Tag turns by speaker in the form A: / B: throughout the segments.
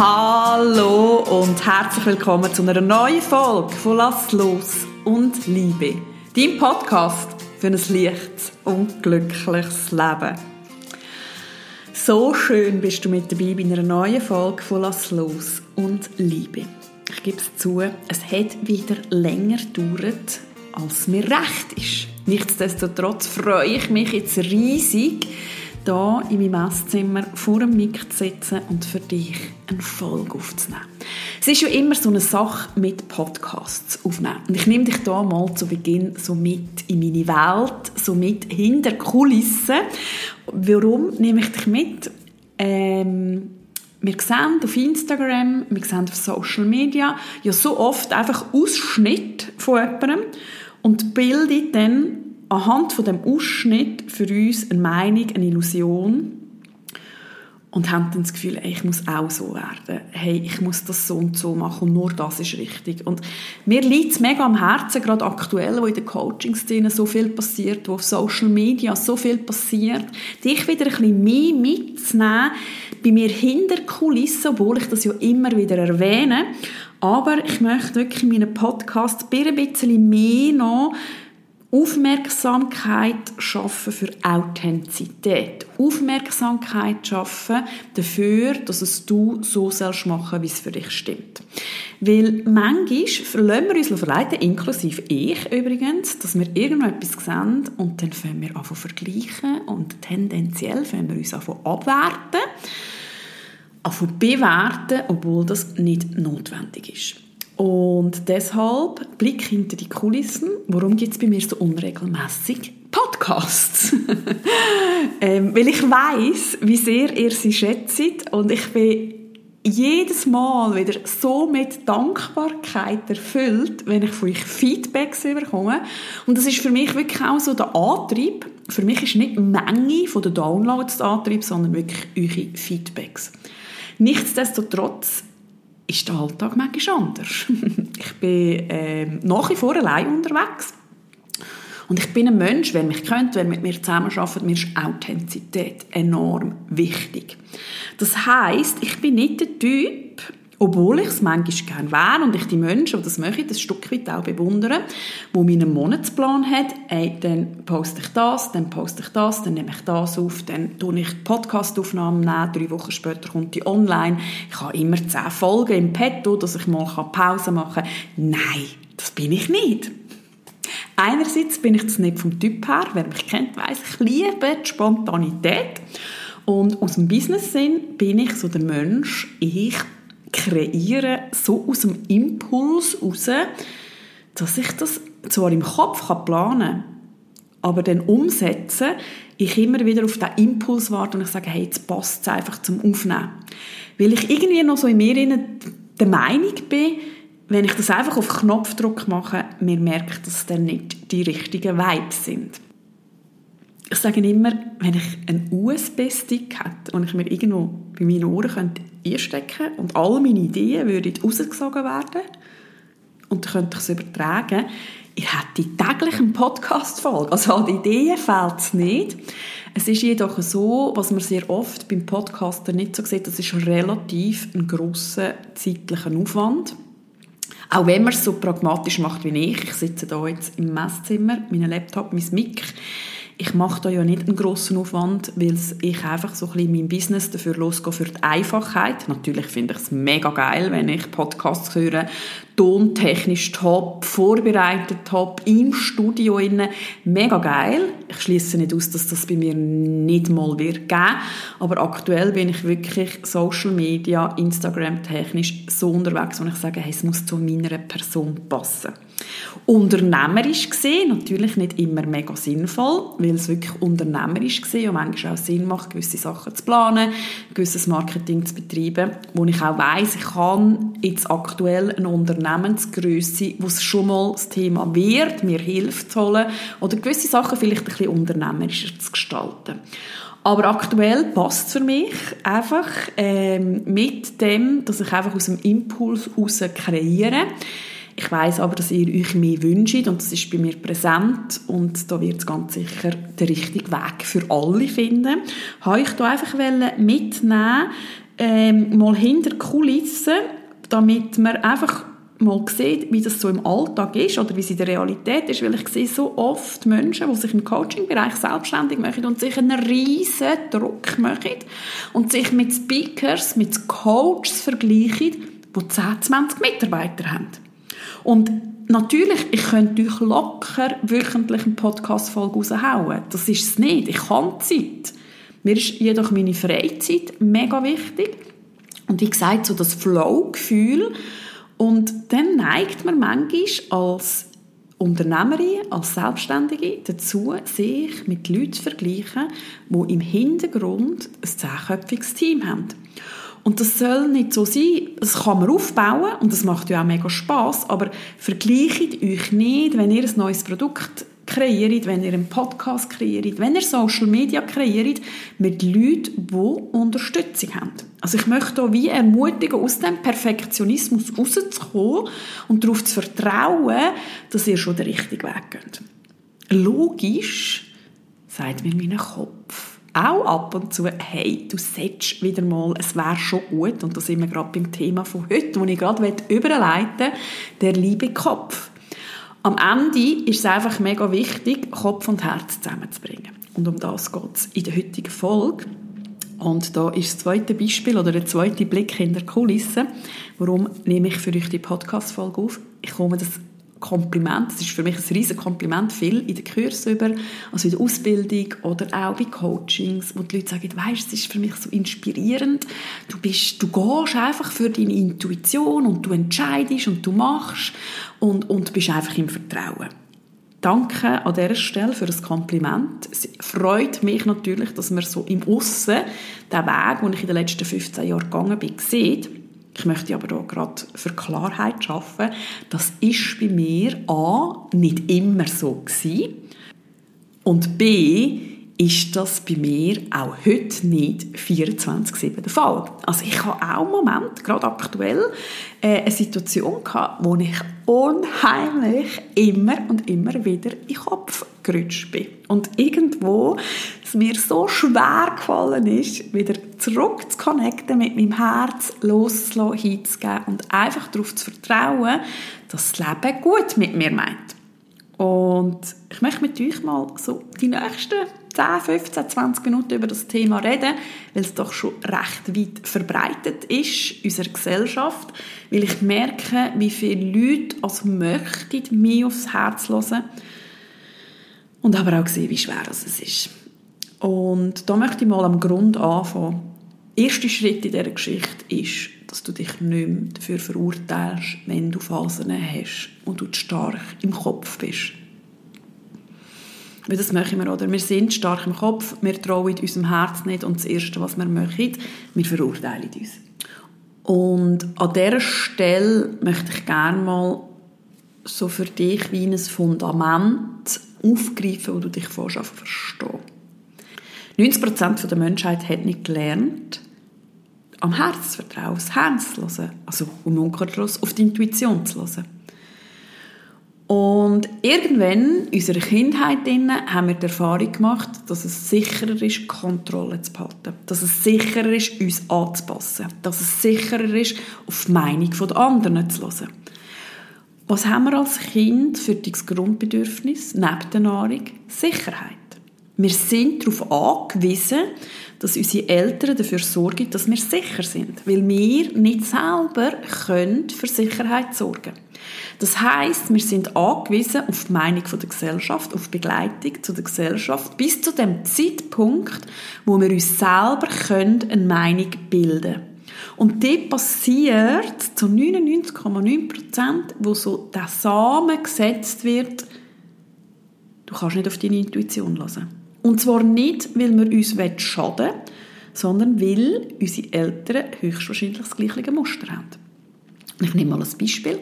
A: Hallo und herzlich willkommen zu einer neuen Folge von Lass los und Liebe. Dein Podcast für ein leichtes und glückliches Leben. So schön bist du mit dabei bei einer neuen Folge von Lass los und Liebe. Ich gebe es zu, es hat wieder länger gedauert, als mir recht ist. Nichtsdestotrotz freue ich mich jetzt riesig, hier in meinem Esszimmer vor dem Mic zu sitzen und für dich eine Folge aufzunehmen. Es ist ja immer so eine Sache mit Podcasts aufnehmen. Und ich nehme dich hier mal zu Beginn so mit in meine Welt, so mit hinter Kulissen. Warum nehme ich dich mit? Ähm, wir sehen auf Instagram, wir sehen auf Social Media ja so oft einfach Ausschnitt von jemandem und bildet dann anhand von dem Ausschnitt für uns eine Meinung, eine Illusion und haben dann das Gefühl, ey, ich muss auch so werden. Hey, ich muss das so und so machen und nur das ist richtig. Und mir liegt es mega am Herzen, gerade aktuell, wo in der Coaching-Szene so viel passiert, wo auf Social Media so viel passiert, dich wieder ein bisschen mehr mitzunehmen, bei mir hinter Kulissen, obwohl ich das ja immer wieder erwähne. Aber ich möchte wirklich in meinen Podcast ein bisschen mehr noch Aufmerksamkeit schaffen für Authentizität. Aufmerksamkeit schaffen dafür, dass es du so sollst machen, wie es für dich stimmt. Weil manchmal verlassen wir uns verleiten, inklusive ich übrigens, dass wir irgendetwas sehen und dann fangen wir an zu vergleichen und tendenziell fangen wir uns an abwerten, an bewerten, obwohl das nicht notwendig ist. Und deshalb Blick hinter die Kulissen. Warum gibt es bei mir so unregelmäßig Podcasts? ähm, weil ich weiß, wie sehr ihr sie schätzt und ich bin jedes Mal wieder so mit Dankbarkeit erfüllt, wenn ich von euch Feedbacks bekomme. Und das ist für mich wirklich auch so der Antrieb. Für mich ist nicht die Menge der Downloads der Antrieb, sondern wirklich eure Feedbacks. Nichtsdestotrotz ist der Alltag manchmal anders. ich bin äh, nach wie vor allein unterwegs. Und ich bin ein Mensch, wer mich kennt, wer mit mir zusammenarbeitet, mir ist Authentizität enorm wichtig. Das heißt, ich bin nicht der Typ, obwohl ich es manchmal gerne wäre und ich die Menschen, die das möchten, ein Stück weit auch bewundere, wo meinen Monatsplan hat, ey, dann poste ich das, dann poste ich das, dann nehme ich das auf, dann tue ich Podcastaufnahmen nehmen, drei Wochen später kommt die online. Ich habe immer zehn Folgen im Petto, dass ich mal Pause machen kann. Nein, das bin ich nicht. Einerseits bin ich das nicht vom Typ her, wer mich kennt, weiß ich liebe die Spontanität. Und aus dem Business-Sinn bin ich so der Mensch, ich kreieren, so aus dem Impuls raus, dass ich das zwar im Kopf planen kann, aber dann umsetzen, ich immer wieder auf den Impuls warte und ich sage, hey, jetzt passt es einfach zum Aufnehmen. Weil ich irgendwie noch so in mir der Meinung bin, wenn ich das einfach auf Knopfdruck mache, mir merkt, dass es dann nicht die richtigen Vibes sind. Ich sage immer, wenn ich einen USB-Stick hätte und ich mir irgendwo bei meinen Ohren könnte einstecken und all meine Ideen würden rausgesogen werden und dann könnte ich es übertragen, ich hätte täglich einen Podcast-Folge. Also an Ideen fehlt es nicht. Es ist jedoch so, was man sehr oft beim Podcaster nicht so sieht, das ist relativ ein grosser zeitlicher Aufwand. Auch wenn man es so pragmatisch macht wie ich. Ich sitze hier jetzt im Messzimmer, mein Laptop, mein Mic ich mache da ja nicht einen grossen Aufwand, weil ich einfach so ein bisschen mein Business dafür losgehe für die Einfachheit. Natürlich finde ich es mega geil, wenn ich Podcasts höre, tontechnisch top, vorbereitet top, im Studio innen, mega geil. Ich schließe nicht aus, dass das bei mir nicht mal wird geben, aber aktuell bin ich wirklich Social Media, Instagram technisch so unterwegs, wo ich sage, hey, es muss zu meiner Person passen. Unternehmerisch gesehen, natürlich nicht immer mega sinnvoll, weil es wirklich unternehmerisch gesehen und manchmal auch Sinn macht, gewisse Sachen zu planen, gewisses Marketing zu betreiben, wo ich auch weiss, ich kann jetzt aktuell eine Unternehmensgröße, wo es schon mal das Thema wird, mir hilft zu holen oder gewisse Sachen vielleicht ein bisschen unternehmerischer zu gestalten. Aber aktuell passt es für mich einfach ähm, mit dem, dass ich einfach aus dem Impuls heraus kreiere. Ich weiß aber, dass ihr euch mehr wünscht und das ist bei mir präsent und da wird es ganz sicher der richtige Weg für alle finden. Habe ich da einfach mitnehmen ähm, mal hinter Kulissen, damit man einfach mal sieht, wie das so im Alltag ist oder wie es in der Realität ist, weil ich sehe so oft Menschen, die sich im Coaching-Bereich selbstständig machen und sich einen riesen Druck machen und sich mit Speakers, mit Coaches vergleichen, die 10, 20 Mitarbeiter haben. Und natürlich, ich könnte euch locker wöchentlich eine Podcast-Folge raushauen. Das ist es nicht. Ich habe Zeit. Mir ist jedoch meine Freizeit mega wichtig. Und wie gesagt, so das Flow-Gefühl. Und dann neigt man manchmal als Unternehmerin, als Selbstständige dazu, sich mit Leuten zu vergleichen, die im Hintergrund ein zehnköpfiges Team haben. Und das soll nicht so sein. Das kann man aufbauen und das macht ja auch mega Spaß. Aber vergleicht euch nicht, wenn ihr ein neues Produkt kreiert, wenn ihr einen Podcast kreiert, wenn ihr Social Media kreiert, mit Leuten, die Unterstützung haben. Also ich möchte hier wie ermutigen, aus dem Perfektionismus rauszukommen und darauf zu vertrauen, dass ihr schon den richtigen Weg geht. Logisch, sagt mir mein Kopf auch ab und zu, hey, du solltest wieder mal, es wäre schon gut, und da sind wir gerade beim Thema von heute, wo ich gerade überleiten der liebe Kopf. Am Ende ist es einfach mega wichtig, Kopf und Herz zusammenzubringen. Und um das geht es in der heutigen Folge. Und da ist das zweite Beispiel oder der zweite Blick in der Kulisse. Warum nehme ich für euch die Podcast-Folge auf? Ich komme das Kompliment, das ist für mich ein riesiges Kompliment, viel in den Kursen über, also in der Ausbildung oder auch bei Coachings, wo die Leute sagen, weißt, es ist für mich so inspirierend, du bist, du gehst einfach für deine Intuition und du entscheidest und du machst und, und bist einfach im Vertrauen. Danke an dieser Stelle für das Kompliment. Es freut mich natürlich, dass man so im Aussen den Weg, den ich in den letzten 15 Jahren gegangen bin, sieht ich möchte aber hier gerade für Klarheit schaffen. Das ist bei mir A, nicht immer so gewesen. Und B, ist das bei mir auch heute nicht 24-7 der Fall. Also ich habe auch einen Moment, gerade aktuell, äh, eine Situation gehabt, wo ich unheimlich immer und immer wieder in den Kopf gerutscht bin. Und irgendwo es mir so schwer gefallen ist, wieder zurück zu connecten mit meinem Herz, loszulassen, hinzugeben und einfach darauf zu vertrauen, dass das Leben gut mit mir meint. Und ich möchte mit euch mal so die nächsten 10, 15, 20 Minuten über das Thema reden, weil es doch schon recht weit verbreitet ist in unserer Gesellschaft, weil ich merke, wie viele Leute also möchten mir aufs Herz hören und aber auch sehen, wie schwer es ist. Und da möchte ich mal am Grund anfangen. Der erste Schritt in dieser Geschichte ist, dass du dich nicht mehr dafür verurteilst, wenn du Phasen hast und du stark im Kopf bist. Weil das machen wir, oder? Wir sind stark im Kopf, wir trauen unserem Herz nicht und das Erste, was wir machen, wir verurteilen uns. Und an dieser Stelle möchte ich gerne mal so für dich wie ein Fundament aufgreifen, wo du dich vorher verstehen 90% der Menschheit hat nicht gelernt, am Herz zu vertrauen, aufs Herz zu hören. Also im Umkehrschluss auf die Intuition zu hören. Und irgendwann, in unserer Kindheit, haben wir die Erfahrung gemacht, dass es sicherer ist, Kontrolle zu behalten. Dass es sicherer ist, uns anzupassen. Dass es sicherer ist, auf die Meinung der anderen zu hören. Was haben wir als Kind für das Grundbedürfnis, neben der Nahrung? Sicherheit. Wir sind darauf angewiesen, dass unsere Eltern dafür sorgen, dass wir sicher sind, weil wir nicht selber können für Sicherheit sorgen Das heißt, wir sind angewiesen auf die Meinung der Gesellschaft, auf Begleitung zu der Gesellschaft, bis zu dem Zeitpunkt, wo wir uns selber können eine Meinung bilden. Und das passiert zu 99,9 Prozent, wo so der Samen gesetzt wird, du kannst nicht auf deine Intuition hören. Und zwar nicht, weil wir uns schaden wollen, sondern weil unsere Eltern höchstwahrscheinlich das gleiche Muster haben. Ich nehme mal ein Beispiel.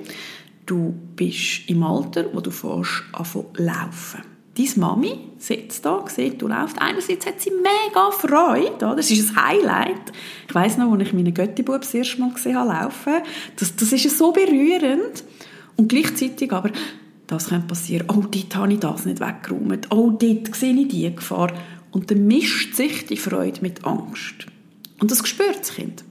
A: Du bist im Alter, wo du fährst anfangen laufen. Deine Mami sitzt da, sieht, du läufst. Einerseits hat sie mega Freude, das ist ein Highlight. Ich weiß noch, als ich meinen Göttibub das erste Mal gesehen habe, laufen, das, das ist so berührend. Und gleichzeitig aber, das könnte passieren. Oh, dort habe ich das nicht weggeräumt. Oh, dort sehe ich die Gefahr. Und dann mischt sich die Freude mit Angst. Und das spürt das Kind.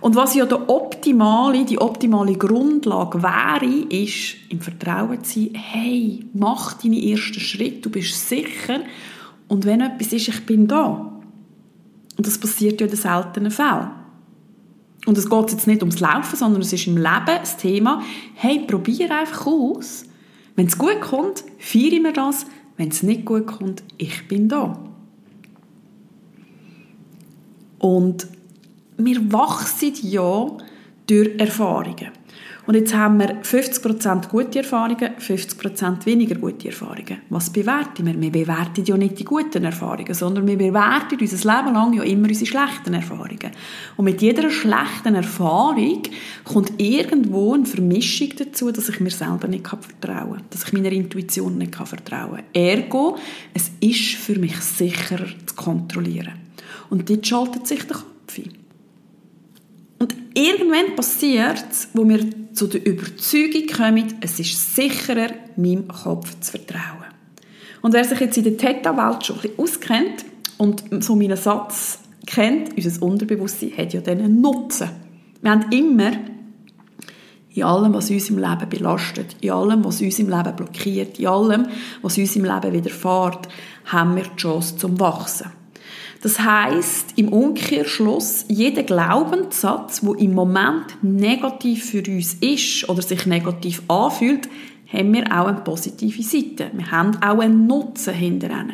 A: Und was ja der optimale, die optimale Grundlage wäre, ist, im Vertrauen zu sein, hey, mach deine ersten Schritte, du bist sicher und wenn etwas ist, ich bin da. Und das passiert ja in den seltenen Fällen. Und es geht jetzt nicht ums Laufen, sondern es ist im Leben das Thema, hey, probier einfach aus. Wenn es gut kommt, feiere mir das. Wenn es nicht gut kommt, ich bin da. Und wir wachsen ja durch Erfahrungen. Und jetzt haben wir 50% gute Erfahrungen, 50% weniger gute Erfahrungen. Was bewerten wir? Wir bewerten ja nicht die guten Erfahrungen, sondern wir bewerten unser Leben lang ja immer unsere schlechten Erfahrungen. Und mit jeder schlechten Erfahrung kommt irgendwo eine Vermischung dazu, dass ich mir selber nicht vertrauen kann, dass ich meiner Intuition nicht vertrauen kann. Ergo, es ist für mich sicherer zu kontrollieren. Und dort schaltet sich der Kopf ein. Und irgendwann passiert es, wo wir zu der Überzeugung kommen, es ist sicherer, meinem Kopf zu vertrauen. Und wer sich jetzt in der Theta-Welt schon ein bisschen auskennt und so meinen Satz kennt, unser Unterbewusstsein hat ja diesen Nutzen. Wir haben immer in allem, was uns im Leben belastet, in allem, was uns im Leben blockiert, in allem, was uns im Leben widerfährt, haben wir die Chance zum Wachsen. Das heißt im Umkehrschluss, jeder Glaubenssatz, wo im Moment negativ für uns ist oder sich negativ anfühlt, haben wir auch eine positive Seite. Wir haben auch einen Nutzen hinterher.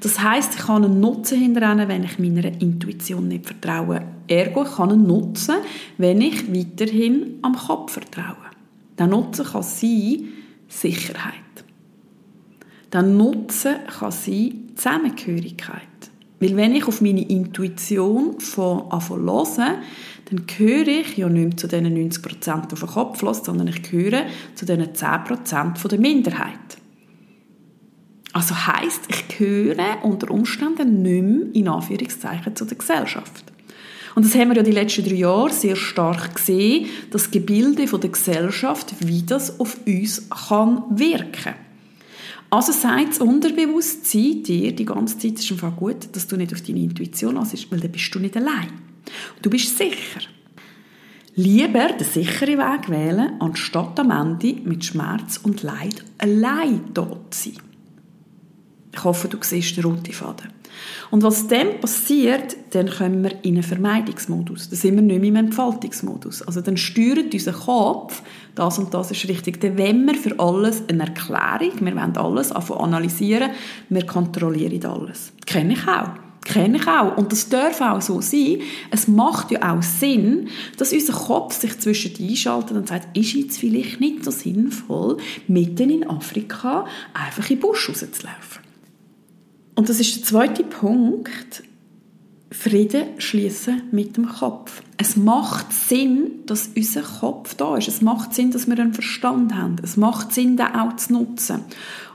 A: Das heißt, ich kann einen Nutzen hinterher, wenn ich meiner Intuition nicht vertraue. Ergo, ich kann einen Nutzen, wenn ich weiterhin am Kopf vertraue. Der Nutzen kann sein Sicherheit. Der Nutzen kann sein Zusammengehörigkeit. Weil wenn ich auf meine Intuition von anfange hören, dann gehöre ich ja nicht mehr zu diesen 90% auf den Kopf los, sondern ich gehöre zu diesen 10% von der Minderheit. Also heisst, ich gehöre unter Umständen nicht mehr in Anführungszeichen zu der Gesellschaft. Und das haben wir ja die letzten drei Jahre sehr stark gesehen, das Gebilde von der Gesellschaft, wie das auf uns kann wirken also sagt das Unterbewusstsein dir die ganze Zeit, ist einfach gut, dass du nicht auf deine Intuition ansiehst, weil dann bist du nicht allein. Du bist sicher. Lieber den sicheren Weg wählen, anstatt am Ende mit Schmerz und Leid allein dort zu sein. Ich hoffe, du siehst den roten Faden. Und was dann passiert, dann kommen wir in einen Vermeidungsmodus. Dann sind wir nicht mehr im Entfaltungsmodus. Also dann steuert unser Kopf, das und das ist richtig. Dann wollen wir für alles eine Erklärung, wir wollen alles analysieren, wir kontrollieren alles. Das kenne ich auch. Kenne ich auch. Und das darf auch so sein. Es macht ja auch Sinn, dass unser Kopf sich zwischen einschaltet und sagt, ist jetzt vielleicht nicht so sinnvoll, mitten in Afrika einfach in den Busch rauszulaufen. Und das ist der zweite Punkt. Frieden schließen mit dem Kopf. Es macht Sinn, dass unser Kopf da ist. Es macht Sinn, dass wir einen Verstand haben. Es macht Sinn, den auch zu nutzen.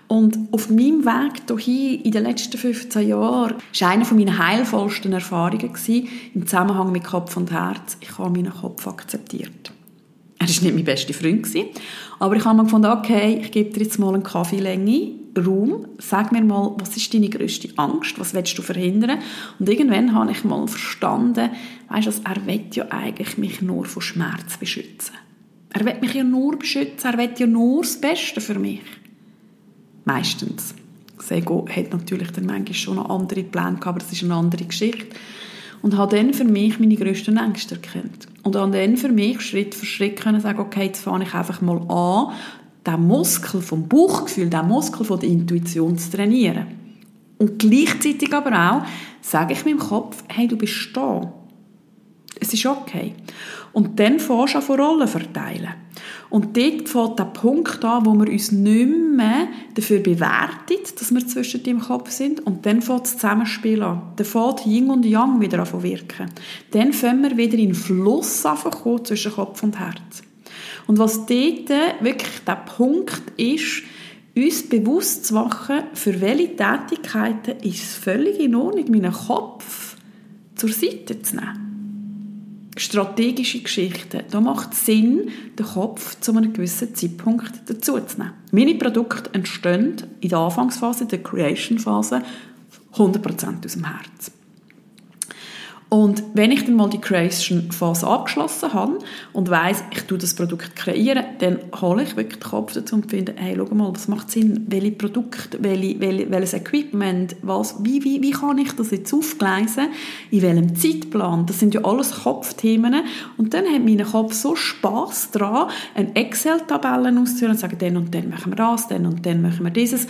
A: Und auf meinem Weg hierhin in den letzten 15 Jahren war eine meiner heilvollsten Erfahrungen im Zusammenhang mit Kopf und Herz. Ich habe meinen Kopf akzeptiert. Er war nicht mein bester Freund, aber ich habe mir gefunden, okay, ich gebe dir jetzt mal eine Kaffeelänge Raum, sag mir mal, was ist deine grösste Angst, was willst du verhindern? Und irgendwann habe ich mal verstanden, weißt du, er will ja eigentlich mich nur vor Schmerz beschützen. Er will mich ja nur beschützen, er will ja nur das Beste für mich. Meistens. Das Ego hat natürlich dann manchmal schon noch andere Pläne gehabt, aber das ist eine andere Geschichte. Und habe dann für mich meine grössten Ängste erkannt. Und habe dann für mich Schritt für Schritt können sagen, okay, jetzt fange ich einfach mal an, der Muskel vom Bauchgefühl, der Muskel von der Intuition zu trainieren. Und gleichzeitig aber auch sage ich meinem Kopf, hey, du bist da. Es ist okay. Und dann fährst du von Rollen verteilen. Und dort fängt der Punkt an, wo wir uns nicht mehr dafür bewerten, dass wir zwischen dem Kopf sind. Und dann fängt das Zusammenspiel an. Dann fängt Yin und Yang wieder an zu wirken. Dann fangen wir wieder in den Fluss an zwischen Kopf und Herz. Und was dort wirklich der Punkt ist, uns bewusst zu machen, für welche Tätigkeiten ist es völlig in Ordnung, meinen Kopf zur Seite zu nehmen. Strategische Geschichten. Da macht es Sinn, den Kopf zu einem gewissen Zeitpunkt dazu zu nehmen. Meine Produkte entstehen in der Anfangsphase, der Creation-Phase, 100% aus dem Herz. Und wenn ich dann mal die Creation-Phase abgeschlossen habe und weiß, ich tue das Produkt kreieren, dann hole ich wirklich den Kopf dazu und finde, hey, schau mal, was macht Sinn, welche Produkte, welche, welche, welches Equipment, was, wie, wie, wie kann ich das jetzt aufgleisen, in welchem Zeitplan, das sind ja alles Kopfthemen. Und dann hat mein Kopf so Spaß daran, eine Excel-Tabelle auszuführen und zu sagen, dann und dann machen wir das, dann und dann machen wir dieses.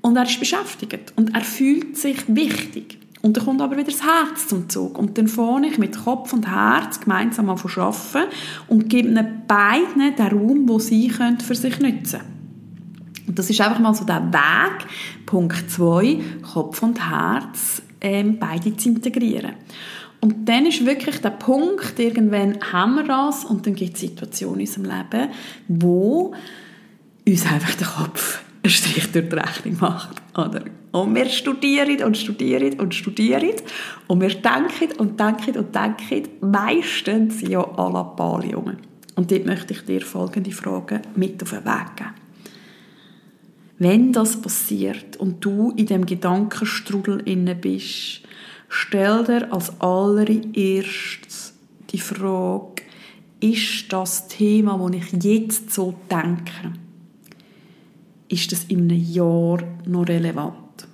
A: Und er ist beschäftigt. Und er fühlt sich wichtig. Und dann kommt aber wieder das Herz zum Zug. Und dann fange ich mit Kopf und Herz gemeinsam an zu arbeiten und gebe ihnen beiden den Raum, wo sie können für sich nutzen können. Und das ist einfach mal so der Weg, Punkt 2, Kopf und Herz ähm, beide zu integrieren. Und dann ist wirklich der Punkt, irgendwann haben wir das und dann gibt es Situationen in unserem Leben, wo uns einfach der Kopf einen Strich durch die Rechnung macht. Oder? Und wir studieren und studieren und studieren und wir denken und denken und denken meistens ja à la Paljungen. Und dort möchte ich dir folgende Fragen mit auf den Weg geben. Wenn das passiert und du in dem Gedankenstrudel inne bist, stell dir als allererstes die Frage, ist das Thema, das ich jetzt so denke, ist das in einem Jahr noch relevant?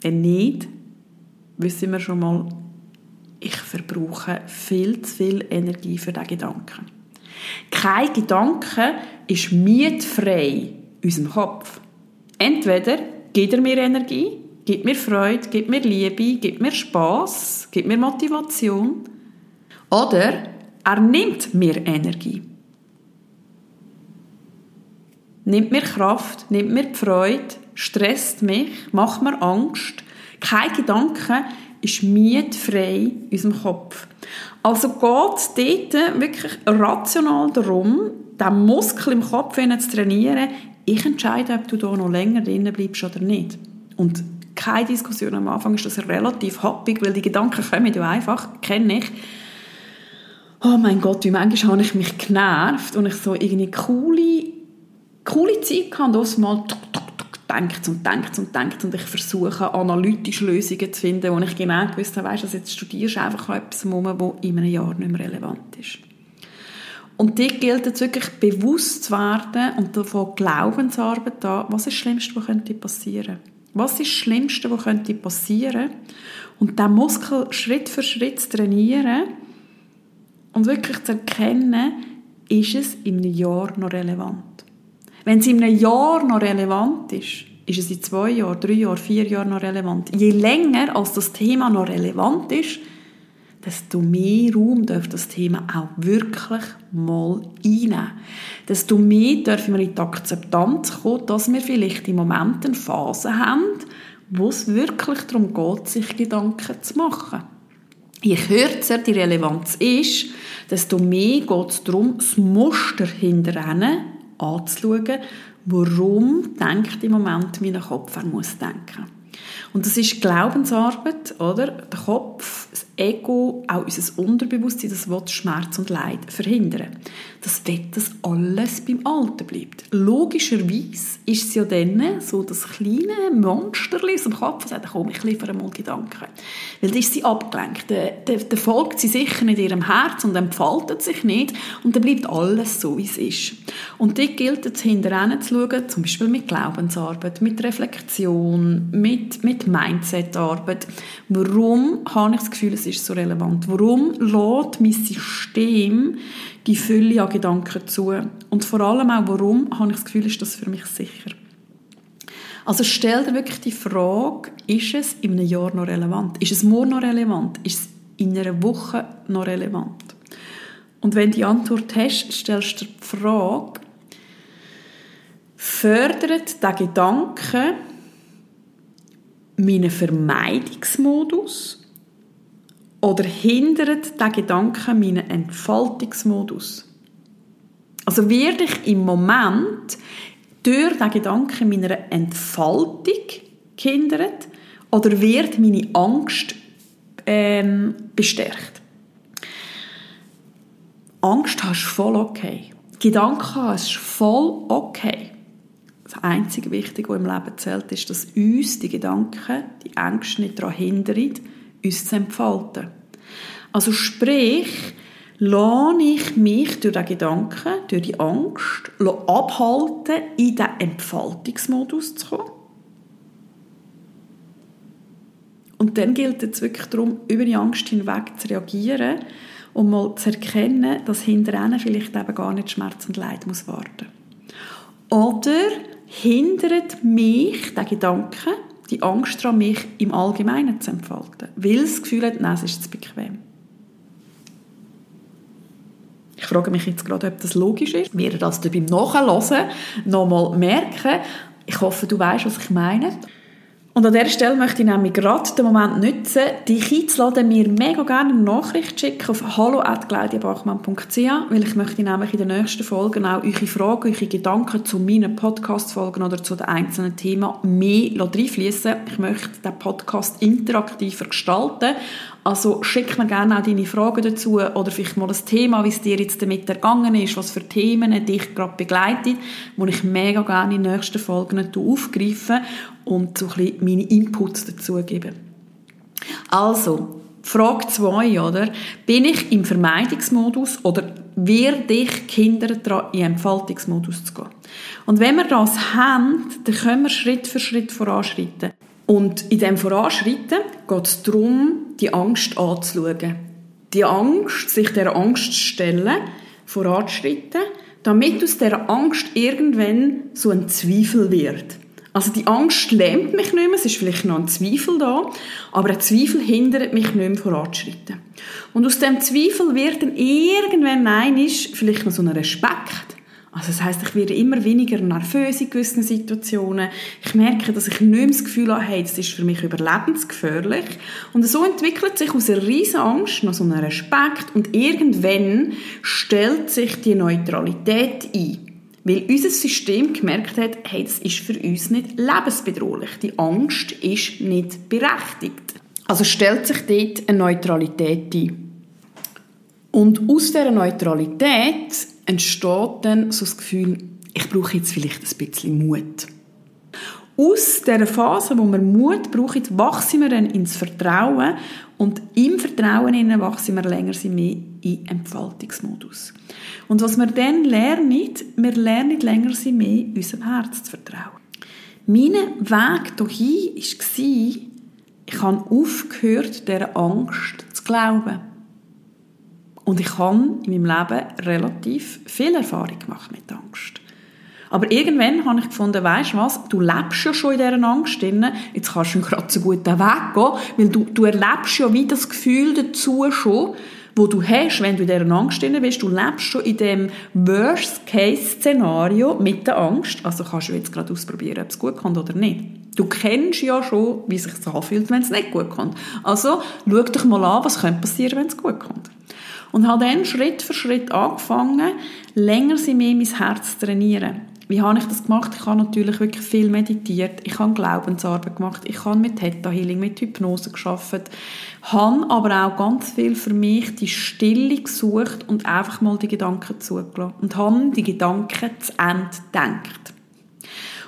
A: Wenn nicht, wissen wir schon mal, ich verbrauche viel zu viel Energie für diesen Gedanken. Kein Gedanke ist mietfrei in unserem Kopf. Entweder gibt er mir Energie, gibt mir Freude, gibt mir Liebe, gibt mir Spaß, gibt mir Motivation. Oder er nimmt mir Energie nimmt mir Kraft, nimmt mir die Freude, stresst mich, macht mir Angst. Kein Gedanke ist mietfrei in unserem Kopf. Also geht es dort wirklich rational darum, den Muskel im Kopf zu trainieren. Ich entscheide, ob du da noch länger drin bleibst oder nicht. Und keine Diskussion am Anfang ist das relativ happig, weil die Gedanken kommen ja einfach, kenne ich. Oh mein Gott, wie manchmal habe ich mich genervt und ich so irgendwie coole coole Zeit gehabt, und mal denkt und denkt und denkt und ich versuche analytische Lösungen zu finden, wo ich genau gewusst habe, weißt, dass jetzt studierst du einfach etwas rum, wo in einem Jahr nicht mehr relevant ist. Und dort gilt es wirklich bewusst zu werden und davon Glaubensarbeit an, was ist das Schlimmste, was könnte passieren Was ist das Schlimmste, was könnte passieren Und diesen Muskel Schritt für Schritt zu trainieren und wirklich zu erkennen, ist es in einem Jahr noch relevant. Wenn es in einem Jahr noch relevant ist, ist es in zwei Jahren, drei Jahren, vier Jahren noch relevant. Je länger als das Thema noch relevant ist, desto mehr Raum darf das Thema auch wirklich mal einnehmen. Desto mehr dürfen wir in die Akzeptanz kommen, dass wir vielleicht im Moment eine Phase haben, wo es wirklich darum geht, sich Gedanken zu machen. Je kürzer die Relevanz ist, desto mehr geht es darum, das Muster hinterher anzuschauen, warum denkt im Moment mein Kopf, er muss denken. Und das ist Glaubensarbeit, oder? Der Kopf, das Ego, auch unser Unterbewusstsein, das will Schmerz und Leid verhindern. Das will, dass alles beim Alten bleibt. Logischerweise ist es ja dann so das kleine Monster aus dem Kopf, das sagt, komm, ich liefere mal Gedanken. Weil dann ist sie abgelenkt. Dann folgt sie sicher nicht ihrem Herz und entfaltet sich nicht und dann bleibt alles so, wie es ist. Und dort gilt es, hinterher zu schauen, zum Beispiel mit Glaubensarbeit, mit Reflexion, mit, mit Mindset-Arbeit. Warum habe ich das Gefühl, es ist so relevant? Warum lädt mein System die Fülle an Gedanken zu? Und vor allem auch, warum habe ich das Gefühl, ist das für mich sicher? Also stell dir wirklich die Frage, ist es in einem Jahr noch relevant? Ist es morgen noch relevant? Ist es in einer Woche noch relevant? Und wenn die Antwort hast, stellst du dir die Frage, fördert der Gedanke meinen Vermeidungsmodus oder hindert der Gedanke meinen Entfaltungsmodus? Also werde ich im Moment durch den Gedanken meiner Entfaltung gehindert oder wird meine Angst ähm, bestärkt? Angst hast voll okay. Gedanken hast du voll okay. Das einzige Wichtige, was im Leben zählt, ist, dass uns die Gedanken, die Ängste nicht daran hindern, uns zu entfalten. Also sprich, lasse ich mich durch den Gedanken, durch die Angst abhalten, in den Entfaltungsmodus zu kommen? Und dann gilt es wirklich darum, über die Angst hinweg zu reagieren und mal zu erkennen, dass hinter ihnen vielleicht eben gar nicht Schmerz und Leid muss warten. Oder hindert mich der Gedanke, die Angst daran, mich im Allgemeinen zu entfalten, weil das Gefühl hat, nein, es ist zu bequem. Ich frage mich jetzt gerade, ob das logisch ist. Wir das beim Nachhören nochmal merken. Ich hoffe, du weißt, was ich meine. Und an dieser Stelle möchte ich nämlich gerade den Moment nutzen, dich einzuladen, mir mega gerne eine Nachricht schicken auf hallo.claudiabachmann.ch, weil ich möchte nämlich in den nächsten Folgen auch eure Fragen, eure Gedanken zu meinen Podcast-Folgen oder zu den einzelnen Themen mehr reinfließen. Ich möchte den Podcast interaktiver gestalten, also schick mir gerne auch deine Fragen dazu oder vielleicht mal das Thema, wie es dir jetzt damit ergangen ist, was für Themen dich gerade begleitet, wo ich mega gerne in den nächsten Folgen aufgreife und so ein bisschen meine Inputs dazu gebe. Also, Frage 2, oder? Bin ich im Vermeidungsmodus oder werde ich Kinder daran, in Entfaltungsmodus zu gehen? Und wenn wir das haben, dann können wir Schritt für Schritt voranschreiten. Und in dem Voranschreiten geht es darum, die Angst anzuschauen. Die Angst, sich der Angst zu stellen, voranzuschreiten, damit aus dieser Angst irgendwann so ein Zweifel wird. Also die Angst lähmt mich nicht mehr, es ist vielleicht noch ein Zweifel da, aber ein Zweifel hindert mich nicht mehr voranzuschreiten. Und aus dem Zweifel wird dann irgendwann ein vielleicht noch so ein Respekt also das heißt, ich werde immer weniger nervös in gewissen Situationen. Ich merke, dass ich nicht mehr das Gefühl habe, hey, das ist für mich überlebensgefährlich. Und so entwickelt sich aus einer riesen Angst noch so ein Respekt und irgendwann stellt sich die Neutralität ein. Weil unser System gemerkt hat, hey, das ist für uns nicht lebensbedrohlich. Die Angst ist nicht berechtigt. Also stellt sich dort eine Neutralität ein. Und aus dieser Neutralität entsteht dann so das Gefühl, ich brauche jetzt vielleicht ein bisschen Mut. Aus dieser Phase, wo wir Mut brauchen, wachsen wir dann ins Vertrauen und im Vertrauen wachsen wir länger mehr in Entfaltungsmodus. Und was wir dann lernen, wir lernen länger mehr, unserem Herz zu vertrauen. Mein Weg dahin war, ich habe aufgehört, dieser Angst zu glauben. Und ich habe in meinem Leben relativ viel Erfahrung gemacht mit Angst. Aber irgendwann habe ich gefunden, weißt du was, du lebst ja schon in dieser Angst drin, jetzt kannst du gerade so gut den Weg gehen, weil du, du erlebst ja wie das Gefühl dazu schon, wo du hast, wenn du in dieser Angst drin bist. Du lebst schon in dem Worst-Case-Szenario mit der Angst. Also kannst du jetzt gerade ausprobieren, ob es gut kommt oder nicht. Du kennst ja schon, wie sich das anfühlt, wenn es nicht gut kommt. Also schau dich mal an, was könnte passieren, wenn es gut kommt. Und habe dann Schritt für Schritt angefangen, länger sie mehr mein Herz zu trainieren. Wie habe ich das gemacht? Ich habe natürlich wirklich viel meditiert. Ich habe Glaubensarbeit gemacht. Ich habe mit Theta Healing, mit Hypnose geschafft. Habe aber auch ganz viel für mich die Stille gesucht und einfach mal die Gedanken zugelassen. Und habe die Gedanken zu Ende gedacht.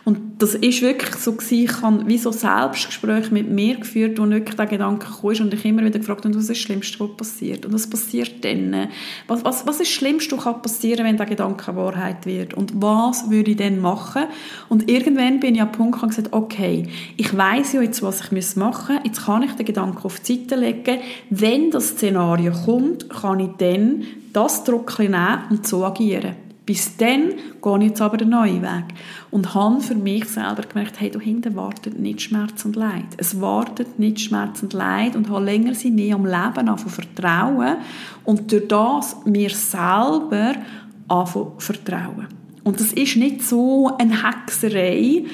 A: Und das ist wirklich so gewesen, ich habe wie so Selbstgespräche mit mir geführt, wo wirklich der Gedanke kam und ich immer wieder gefragt habe, was ist das Schlimmste, was passiert? Und was passiert dann? Was, was, was ist das Schlimmste, was kann passieren, wenn der Gedanke Wahrheit wird? Und was würde ich dann machen? Und irgendwann bin ich am Punkt und gesagt, okay, ich weiß ja jetzt, was ich machen muss, jetzt kann ich den Gedanken auf die Seite legen. Wenn das Szenario kommt, kann ich dann das Druck nehmen und so agieren. Bis dann gehe ich jetzt aber den neuen Weg. Und habe für mich selber gemerkt, hey, da hinten wartet nicht Schmerz und Leid. Es wartet nicht Schmerz und Leid und habe länger sie mehr am Leben anfangen vertrauen und durch das mir selber anfangen vertrauen. Und das ist nicht so eine Hexerei,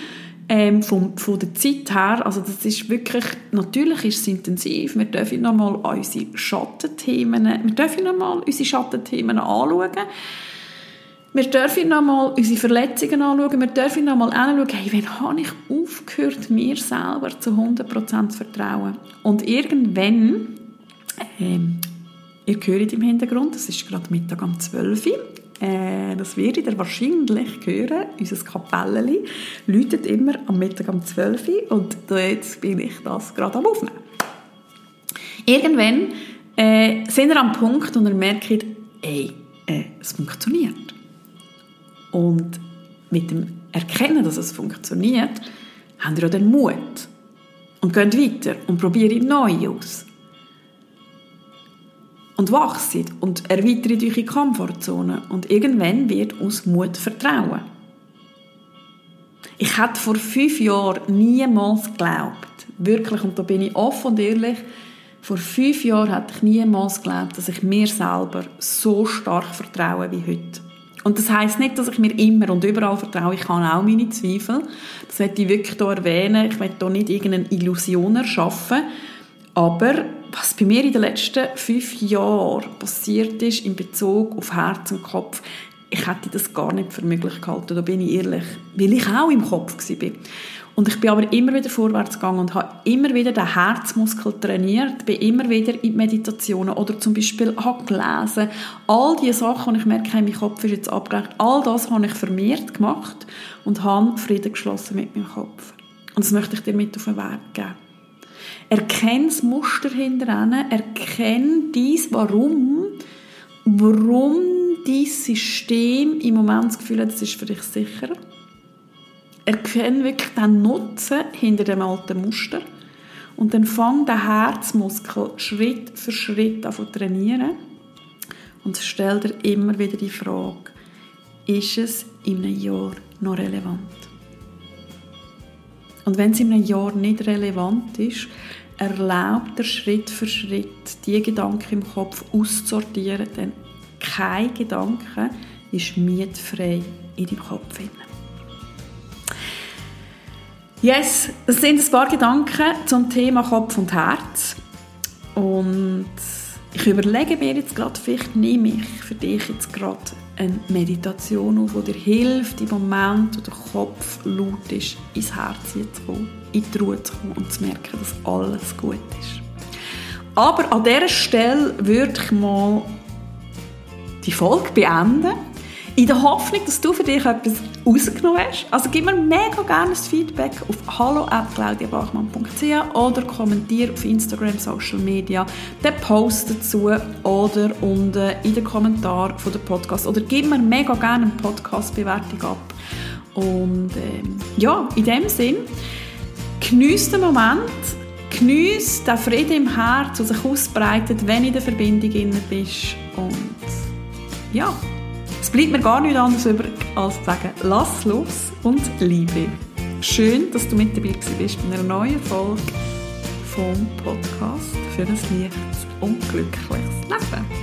A: ähm, von, von der Zeit her, also das ist wirklich, natürlich ist es intensiv, wir dürfen nochmal unsere Schattenthemen, wir dürfen nochmal unsere Schattenthemen anschauen, wir dürfen nochmal unsere Verletzungen anschauen. Wir dürfen nochmal anschauen, hey, wann habe ich aufgehört, mir selber zu 100% zu vertrauen? Und irgendwann, ähm, ihr hört im Hintergrund, das ist gerade Mittag um 12 Uhr, äh, das werdet ihr wahrscheinlich hören, unser Kapelleli läutet immer am Mittag um 12 Uhr und jetzt bin ich das gerade am Aufnehmen. Irgendwann äh, sind ihr am Punkt und ihr merkt, ey, äh, es funktioniert. Und mit dem Erkennen, dass es funktioniert, habt ihr auch den Mut und geht weiter und probiert neu aus. Und wachset und erweitert eure Komfortzone und irgendwann wird aus Mut Vertrauen. Ich hätte vor fünf Jahren niemals geglaubt, wirklich, und da bin ich offen und ehrlich, vor fünf Jahren hätte ich niemals geglaubt, dass ich mir selber so stark vertraue wie heute. Und das heißt nicht, dass ich mir immer und überall vertraue. Ich habe auch meine Zweifel. Das möchte ich wirklich hier erwähnen. Ich möchte hier nicht irgendeine Illusion erschaffen. Aber was bei mir in den letzten fünf Jahren passiert ist in Bezug auf Herz und Kopf, ich hätte das gar nicht für möglich gehalten, da bin ich ehrlich, weil ich auch im Kopf war. Und ich bin aber immer wieder vorwärts gegangen und habe immer wieder den Herzmuskel trainiert, bin immer wieder in Meditationen oder zum Beispiel habe gelesen. All diese Sachen, die ich merke, mein Kopf ist jetzt abgelenkt, all das habe ich vermehrt gemacht und habe Frieden geschlossen mit meinem Kopf. Und das möchte ich dir mit auf den Weg geben. Erkenne das Muster hinter ihnen, erkenne dies, warum, warum dein System im Moment das Gefühl hat, es ist für dich sicherer erkenne wirklich den Nutzen hinter dem alten Muster und dann fang den Herzmuskel Schritt für Schritt an zu trainieren und stell dir immer wieder die Frage, ist es in einem Jahr noch relevant? Und wenn es in einem Jahr nicht relevant ist, erlaubt er Schritt für Schritt die Gedanken im Kopf auszusortieren, denn kein Gedanke ist mietfrei in deinem Kopf. Yes, das sind ein paar Gedanken zum Thema Kopf und Herz. Und ich überlege mir jetzt gerade, vielleicht nehme ich für dich jetzt gerade eine Meditation auf, die dir hilft, im Moment, wo der Kopf laut ist, ins Herz zu kommen, in die Ruhe zu kommen und zu merken, dass alles gut ist. Aber an dieser Stelle würde ich mal die Folge beenden in der Hoffnung, dass du für dich etwas rausgenommen hast. Also gib mir mega gerne Feedback auf hallo.claudiabachmann.ch oder kommentiere auf Instagram, Social Media den Post dazu oder unten in den Kommentaren von dem Podcast. Oder gib mir mega gerne eine Podcast-Bewertung ab. Und ähm, ja, in dem Sinn, genieß den Moment, genieß den Frieden im Herz, der sich ausbreitet, wenn du in der Verbindung bist. Und ja, bleibt mir gar nichts anderes übrig, als zu sagen, lass los und liebe. Schön, dass du mit dabei bist bei einer neuen Folge vom Podcast für ein leichtes und glückliches Leben.